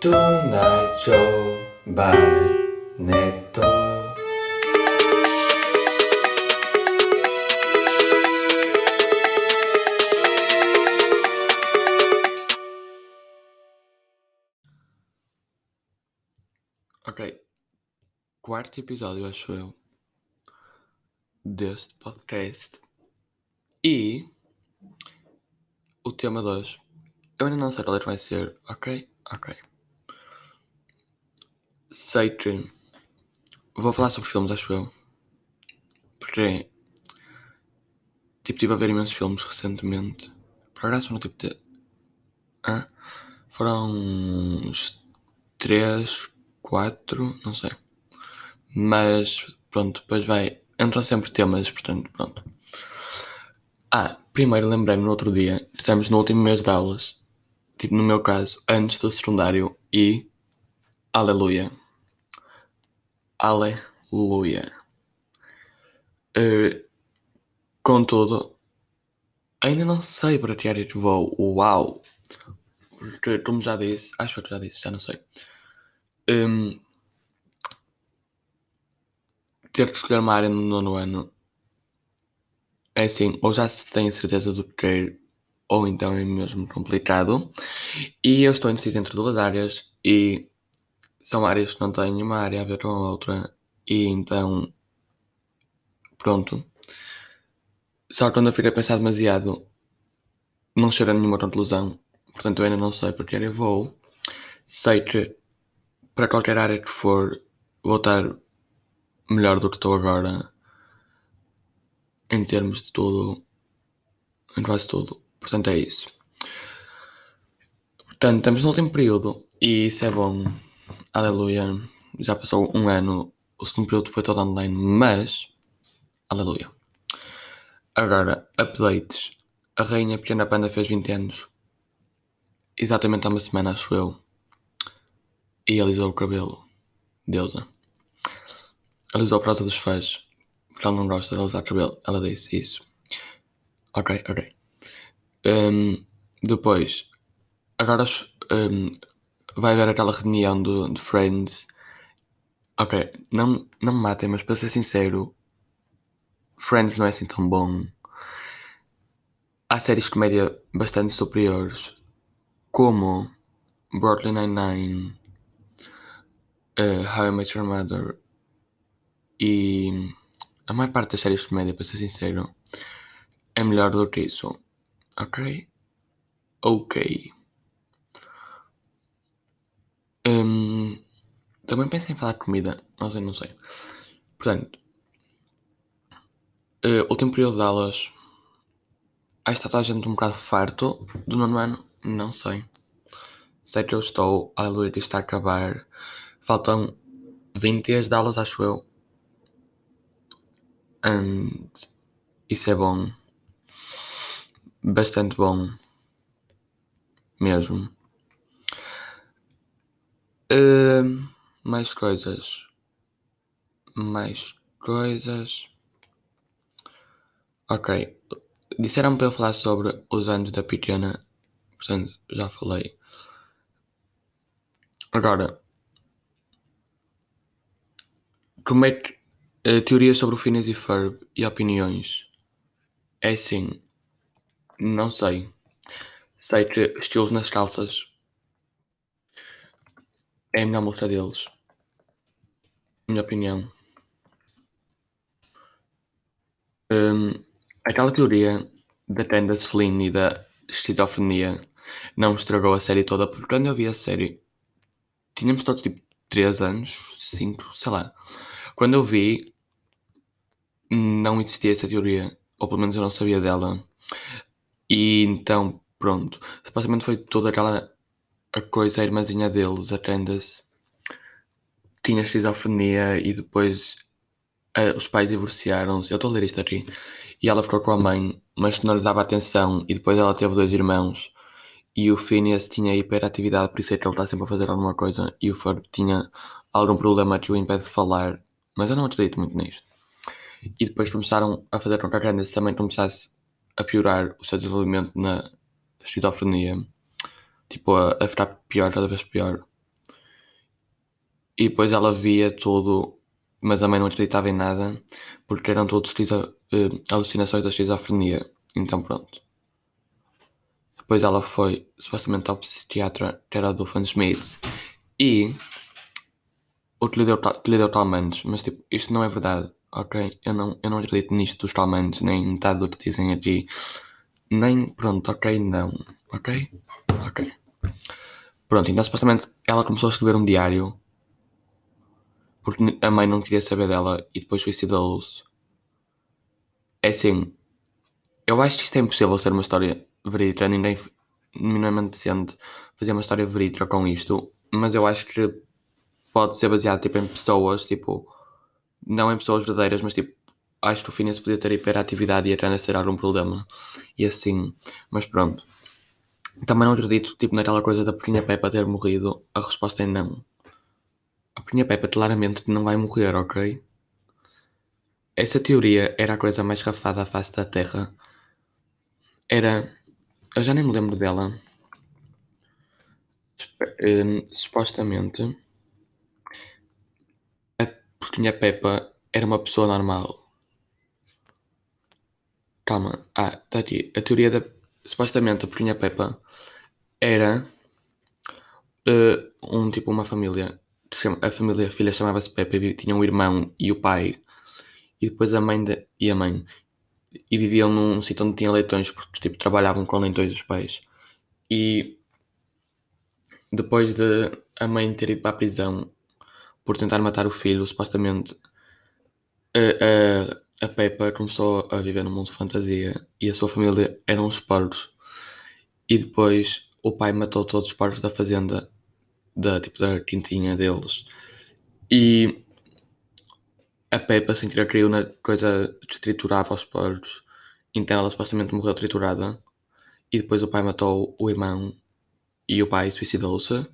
Tonight Show by Neto. Ok. Quarto episódio, acho eu, deste podcast. E o tema de hoje. Eu ainda não sei qual é vai ser, ok? Ok. Sei que vou falar sobre filmes, acho eu. Porque tipo, estive a ver imensos filmes recentemente. Por acaso no tipo de. Hã? Foram uns 3, 4, não sei. Mas pronto, depois vai. Entram sempre temas, portanto, pronto. Ah, primeiro lembrei-me no outro dia, estamos no último mês de aulas, tipo no meu caso, antes do secundário, e. Aleluia. Aleluia. Uh, contudo, ainda não sei para que área vou. Uau! Porque, como já disse, acho que já disse, já não sei. Um, ter que escolher uma área no nono ano é assim, ou já se tem certeza do que quer, ou então é mesmo complicado. E eu estou indeciso entre duas áreas e são áreas que não têm nenhuma área a ver com a outra. E então, pronto. Só quando eu fiquei a pensar demasiado, não chega a nenhuma conclusão. Portanto, eu ainda não sei porque eu vou. Sei que para qualquer área que for, vou estar melhor do que estou agora em termos de tudo, em quase tudo. Portanto, é isso. Portanto, estamos no último período e isso é bom. Aleluia. Já passou um ano, o segundo período foi todo online, mas. Aleluia. Agora, updates. A Rainha Pequena Panda fez 20 anos. Exatamente há uma semana, acho eu. E alisou o cabelo. Deusa. Alisou para dos fãs porque ela não gosta de usar cabelo. Ela disse isso. Ok, ok. Um, depois, agora um, vai haver aquela reunião do, de Friends. Ok, não, não me matem, mas para ser sincero, Friends não é assim tão bom. Há séries de comédia bastante superiores, como Brooklyn Nine-Nine, uh, How I Met Your Mother e a maior parte das séries de comédia, para ser sincero, é melhor do que isso. Ok? Ok. Um, também pensei em falar de comida, mas eu não sei. Portanto, uh, último período de aulas. Aí está toda a gente um bocado farto do nono ano? Não sei. Sei que eu estou, a lua está a acabar. Faltam 20 dias de aulas, acho eu. And isso é bom. Bastante bom. Mesmo. Mais coisas. Mais coisas. Ok. Disseram para eu falar sobre os anos da pequena. Portanto, já falei. Agora. Como é que Uh, teorias sobre o Phineas e Ferb e opiniões. É assim, não sei. Sei que estilos nas calças é a melhor música deles. Minha opinião. Um, aquela teoria da Candace Flynn e da esquizofrenia não estragou a série toda, porque quando eu vi a série tínhamos todos tipo 3 anos, 5, sei lá. Quando eu vi, não existia essa teoria, ou pelo menos eu não sabia dela. E então, pronto, supostamente foi toda aquela a coisa, a irmãzinha deles, a Candace, tinha esquizofrenia e depois os pais divorciaram-se. Eu estou a ler isto aqui. E ela ficou com a mãe, mas não lhe dava atenção. E depois ela teve dois irmãos. E o Phineas tinha hiperatividade, por isso é que ele está sempre a fazer alguma coisa. E o Ferb tinha algum problema que o impede de falar. Mas eu não acredito muito nisto e depois começaram a fazer com que a Candace também começasse a piorar o seu desenvolvimento na esquizofrenia, tipo a, a ficar pior, cada vez pior. E depois ela via tudo, mas a mãe não acreditava em nada, porque eram todos eh, alucinações da esquizofrenia. Então pronto. Depois ela foi supostamente ao psiquiatra, que era do Smith, e o que lhe deu, que lhe deu calmantes, mas tipo, isto não é verdade, ok? Eu não, eu não acredito nisto dos calmantes, nem metade do que dizem aqui. Nem, pronto, ok, não, ok? Ok. Pronto, então supostamente ela começou a escrever um diário porque a mãe não queria saber dela e depois suicidou-se. É assim, eu acho que isto é impossível ser uma história verídica, ninguém minimamente decente fazer uma história verídica com isto, mas eu acho que pode ser baseado tipo, em pessoas, tipo, não em pessoas verdadeiras, mas tipo, acho que o Phineas podia ter hiperatividade e até ser algum problema. E assim, mas pronto. Também não acredito, tipo, naquela coisa da Pequena Peppa ter morrido. A resposta é não. A Pequena Peppa claramente não vai morrer, ok? Essa teoria era a coisa mais rafada à face da Terra. Era. Eu já nem me lembro dela. Hum, supostamente. A Pequena Peppa era uma pessoa normal. Calma. Ah, está aqui. A teoria da. Supostamente a Pequena Peppa era. eh, um tipo, uma família. A família, a filha chamava-se Peppa e vi- tinha um irmão e o pai. E depois a mãe de- e a mãe. E viviam num sítio onde tinha leitões, porque tipo, trabalhavam com leitões os pais. E depois de a mãe ter ido para a prisão por tentar matar o filho, supostamente a, a, a Peppa começou a viver num mundo de fantasia e a sua família eram os porcos. E depois o pai matou todos os porcos da fazenda, da, tipo, da quintinha deles. E a Peppa sem querer caiu na coisa que triturava os porcos. Então ela supostamente morreu triturada. E depois o pai matou o irmão e o pai suicidou-se.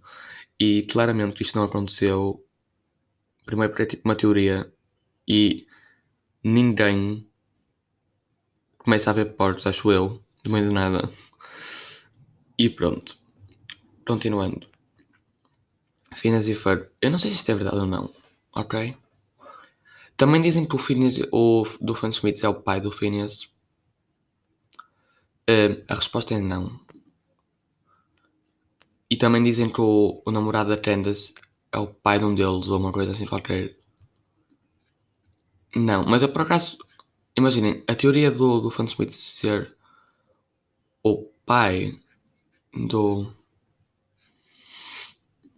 E claramente isto não aconteceu. Primeiro porque é tipo uma teoria e ninguém começa a ver porcos, acho eu, de meio de nada. E pronto. Continuando. Phineas e Ferb. Eu não sei se isto é verdade ou não, ok? Também dizem que o Phineas, o do Fan Smith é o pai do Phineas. Eh, a resposta é não. E também dizem que o, o namorado da Candace é o pai de um deles, ou uma coisa assim qualquer. Não, mas eu por acaso. Imaginem, a teoria do, do Fan Smith ser o pai do.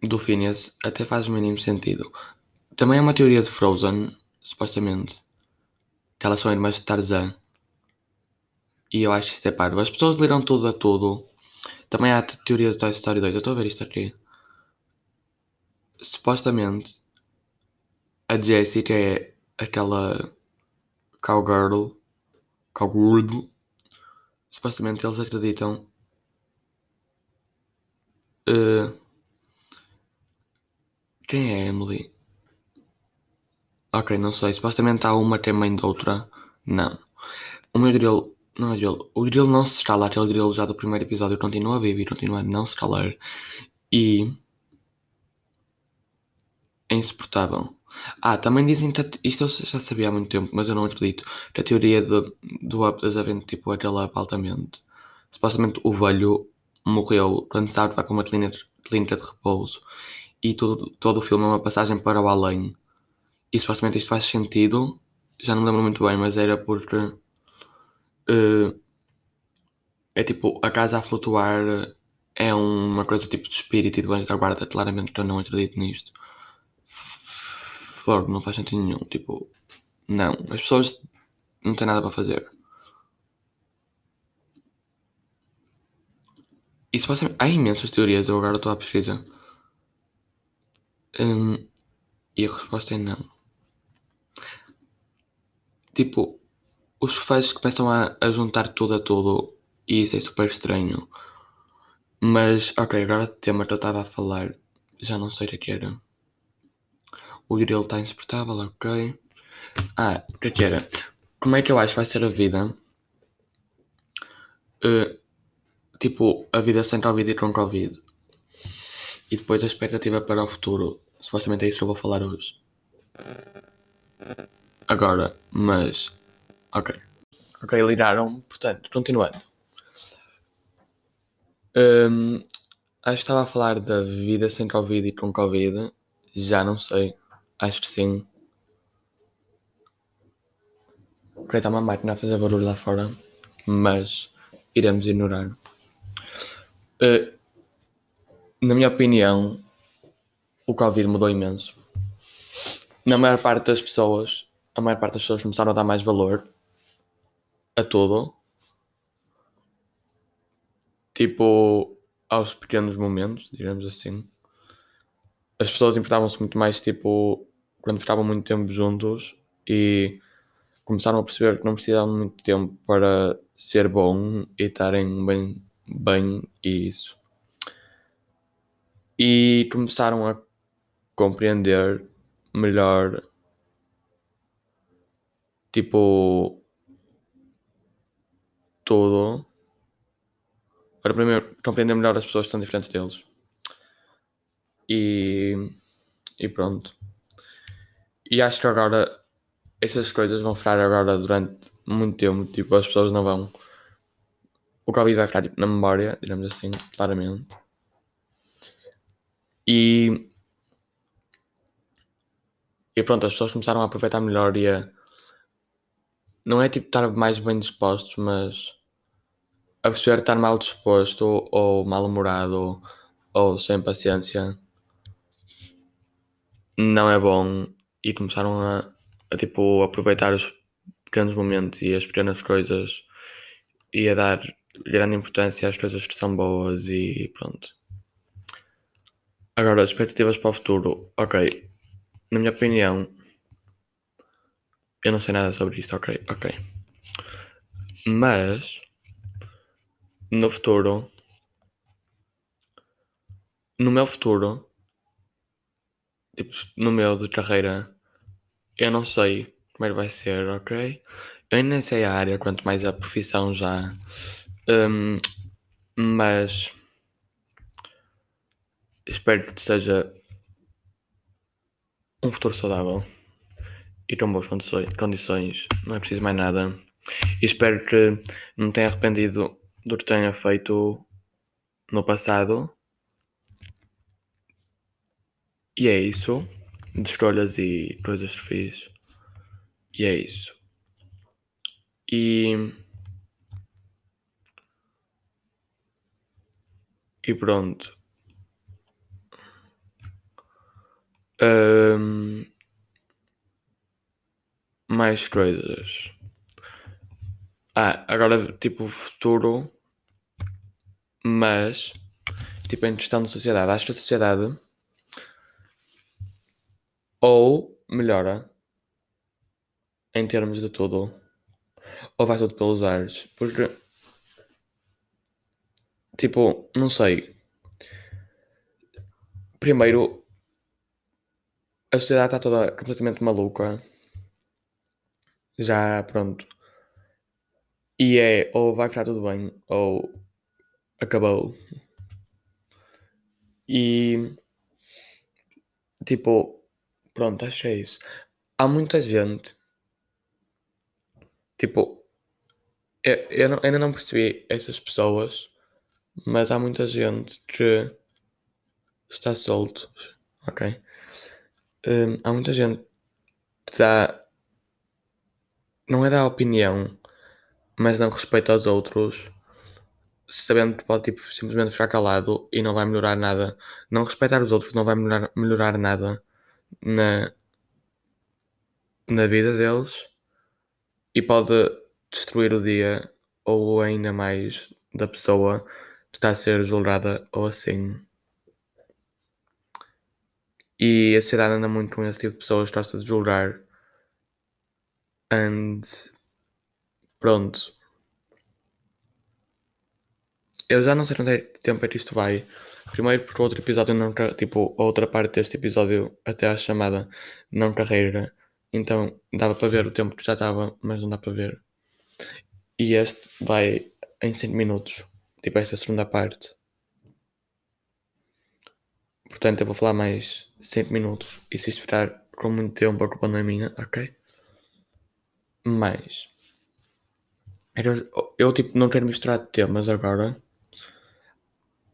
do Phineas até faz o mínimo sentido. Também é uma teoria de Frozen, supostamente. Que elas são irmãs de Tarzan. E eu acho que isto é parvo. As pessoas leram tudo a tudo. Também há a teoria de Toy Story 2. Eu estou a ver isto aqui. Supostamente, a Jessie, que é aquela cowgirl, cowgirl, supostamente eles acreditam eh, quem é Emily? Ok, não sei. Supostamente há uma que é mãe de outra. Não. O meu grilo. Não é grilo. O grilo não se escala. Aquele grilo já do primeiro episódio continua vivo e continua a não se escalar. E. É insuportável. Ah, também dizem que. a Isto eu já sabia há muito tempo, mas eu não acredito. Que a teoria de, do up das havendo tipo aquele up altamente. Supostamente o velho morreu quando sabe vai para uma clínica, de repouso. E todo, todo o filme é uma passagem para o além. E supostamente isto faz sentido. Já não me lembro muito bem, mas era porque. eh, é tipo, a casa a flutuar é uma coisa tipo de espírito e de anjo da guarda. Claramente que eu não acredito nisto. Logo, não faz sentido nenhum. Tipo, não. As pessoas não têm nada para fazer. E supostamente. Há imensas teorias, eu agora estou à pesquisa. Hum, e a resposta é não. Tipo, os fãs começam a, a juntar tudo a tudo e isso é super estranho. Mas, ok, agora o tema que eu estava a falar, já não sei o que era. O grilo está insuportável, ok. Ah, o que é que era? Como é que eu acho que vai ser a vida? Eh, tipo, a vida sem Covid e com Covid. E depois a expectativa para o futuro. supostamente é isso que eu vou falar hoje. Agora, mas. Ok. Ok, ligaram, portanto, continuando. Hum, acho que estava a falar da vida sem Covid e com Covid. Já não sei. Acho que sim. Ok, está uma máquina a fazer barulho lá fora, mas iremos ignorar. Uh, na minha opinião, o Covid mudou imenso. Na maior parte das pessoas, a maior parte das pessoas começaram a dar mais valor a tudo. Tipo, aos pequenos momentos, digamos assim. As pessoas importavam-se muito mais, tipo, quando ficavam muito tempo juntos e começaram a perceber que não precisavam muito tempo para ser bom e estarem bem, bem isso. E começaram a compreender melhor tipo tudo para primeiro compreender melhor as pessoas que são diferentes deles. E, e pronto. E acho que agora essas coisas vão ficar agora durante muito tempo tipo as pessoas não vão Covid vai ficar tipo, na memória digamos assim claramente e e pronto, as pessoas começaram a aproveitar melhor e a. Não é tipo estar mais bem dispostos, mas a perceber estar mal disposto ou mal-humorado ou, sem paciência não é bom e começaram a, a tipo aproveitar os pequenos momentos e as pequenas coisas e a dar grande importância às coisas que são boas e pronto. Agora, expectativas para o futuro. Ok, na minha opinião, eu não sei nada sobre isto, ok, ok. Mas no futuro, no meu futuro, tipo, no meu de carreira, eu não sei como é que vai ser, ok? Eu nem sei a área, quanto mais a profissão já. Mas espero que seja um futuro saudável e com boas condições, não é preciso mais nada. E espero que não tenha arrependido do que tenha feito no passado. E é isso. De escolhas e coisas que fiz. E é isso. E. E pronto. Um, mais coisas. Ah, agora tipo futuro, mas tipo em questão de sociedade. Acho que a sociedade ou melhora em termos de tudo, ou vai tudo pelos ares. Porque tipo, não sei. Primeiro a sociedade está toda completamente maluca. Já, pronto. E é ou vai ficar tudo bem ou acabou. E tipo, pronto, acho que é isso. Há muita gente. Tipo, eu, eu não, ainda não percebi essas pessoas, mas há muita gente que está solto, ok? Hum, há muita gente que dá. Não é dar opinião, mas não respeito aos outros, sabendo que pode tipo, simplesmente ficar calado e não vai melhorar nada. Não respeitar os outros não vai melhorar, melhorar nada na, na vida deles e pode destruir o dia ou ainda mais da pessoa está a ser julgada ou assim. E a sociedade anda muito com esse tipo de pessoas, gosta de julgar. And pronto. Eu já não sei quanto tempo é que isto vai. Primeiro porque o outro episódio não tipo, a outra parte deste episódio até a chamada não carreira. Então dava para ver o tempo que já estava, mas não dá para ver. E este vai em 5 minutos. Tipo esta segunda parte. Portanto, eu vou falar mais 5 minutos. E se ficar com muito tempo, a culpa não é minha, ok? Mas. Era, eu, tipo, não quero misturar temas agora.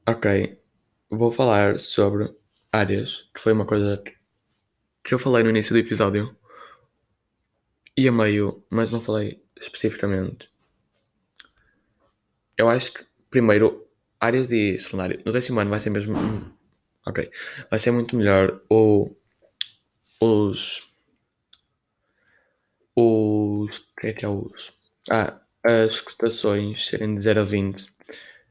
Ok. Vou falar sobre áreas, que foi uma coisa que eu falei no início do episódio. E a meio, mas não falei especificamente. Eu acho que, primeiro, áreas e secundário. No décimo ano vai ser mesmo. Ok. Vai ser muito melhor o, os. Os. O que é que é os? Ah, as cotações serem de 0 a 20.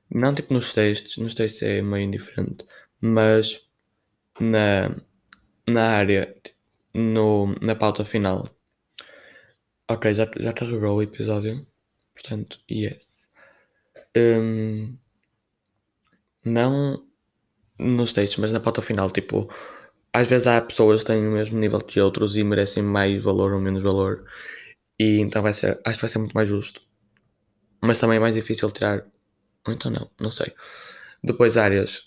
Não tipo nos testes, nos testes é meio indiferente, mas na, na área, no, na pauta final. Ok, já, já carregou o episódio, portanto, yes. Um, não nos textos, mas na pauta final, tipo, às vezes há pessoas que têm o mesmo nível que outros e merecem mais valor ou menos valor. E então vai ser, acho que vai ser muito mais justo. Mas também é mais difícil tirar. Ou então não, não sei. Depois áreas.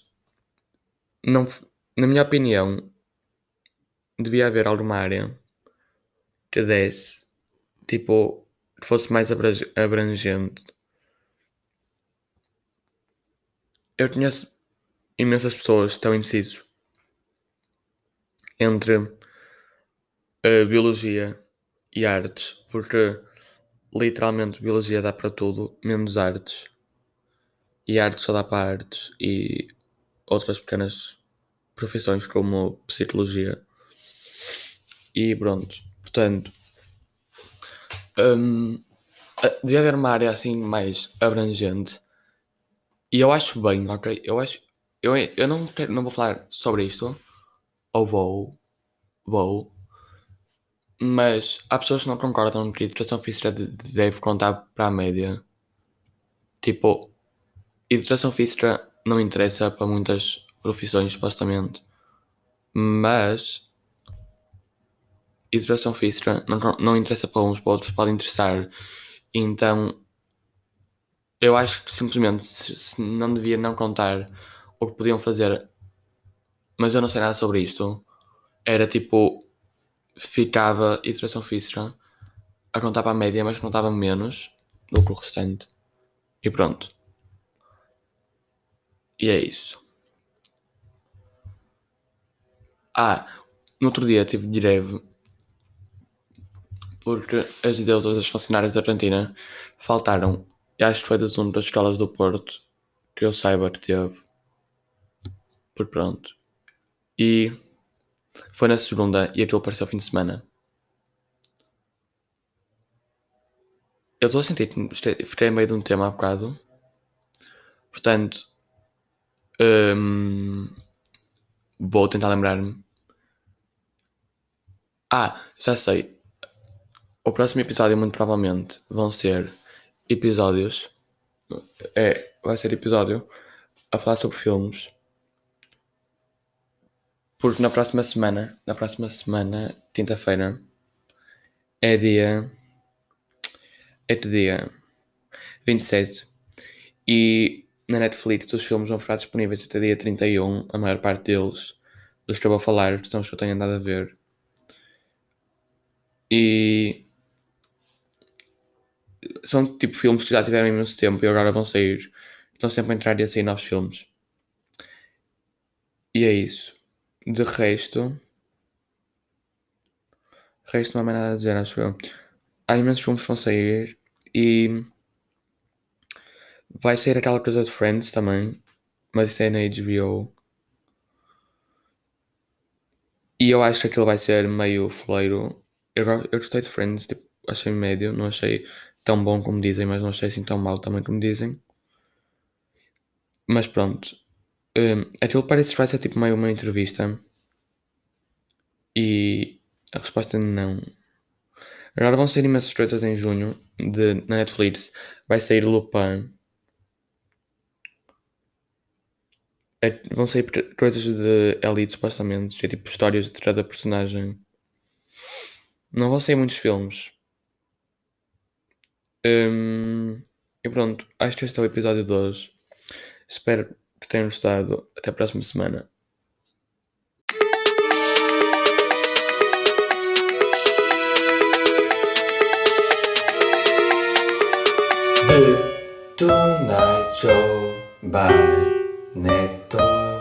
Não, na minha opinião, devia haver alguma área que desse, tipo, que fosse mais abrangente. Eu conheço imensas pessoas que estão indecisos entre uh, biologia e artes, porque literalmente biologia dá para tudo, menos artes, e artes só dá para artes e outras pequenas profissões como psicologia. E pronto, portanto, um, devia haver uma área assim mais abrangente. E eu acho bem, ok? Eu acho. Eu, eu não, quero, não vou falar sobre isto. Ou vou. Vou. Mas há pessoas que não concordam que a educação física deve contar para a média. Tipo, educação física não interessa para muitas profissões, supostamente. Mas educação física não, não interessa para uns, para outros pode interessar. Então, eu acho que simplesmente se, se não devia não contar o que podiam fazer, mas eu não sei nada sobre isto. Era tipo, ficava educação física a contar para a média, mas contava menos do que o restante. E pronto. E é isso. Ah, no outro dia tive greve porque as ideias das funcionárias da cantina faltaram. E acho que foi das das escolas do Porto que eu saiba que teve. Por pronto. E foi na segunda e aquilo apareceu ao fim de semana. Eu estou a sentir que fiquei meio de um tema há bocado. Portanto, hum, vou tentar lembrar-me. Ah, já sei. O próximo episódio, muito provavelmente, vão ser episódios. É, vai ser episódio a falar sobre filmes. Porque na próxima semana, na próxima semana, quinta-feira, é dia. É dia 27. E na Netflix os filmes vão ficar disponíveis até dia 31. A maior parte deles, dos que eu vou falar, são os que eu tenho andado a ver. E são tipo filmes que já tiveram imenso tempo e agora vão sair. Estão sempre a entrar e a sair novos filmes. E é isso. De resto. De resto não há mais nada a dizer, acho eu. Há imensos filmes que vão sair e. Vai sair aquela coisa de Friends também. Mas isso é na HBO. E eu acho que aquilo vai ser meio foleiro. Eu, eu gostei de Friends, tipo, achei médio, não achei tão bom como dizem, mas não achei assim tão mal também como dizem. Mas pronto. Um, aquilo parece que vai ser tipo meio uma entrevista. E a resposta é não. Agora vão sair imensas coisas em junho de, na Netflix. Vai sair Lupin. É, vão sair coisas de Elite, supostamente. É tipo histórias de cada personagem. Não vão sair muitos filmes. Um, e pronto, acho que este é o episódio de hoje. Espero que tenham gostado. Até a próxima semana. The Tonight Show by Neto.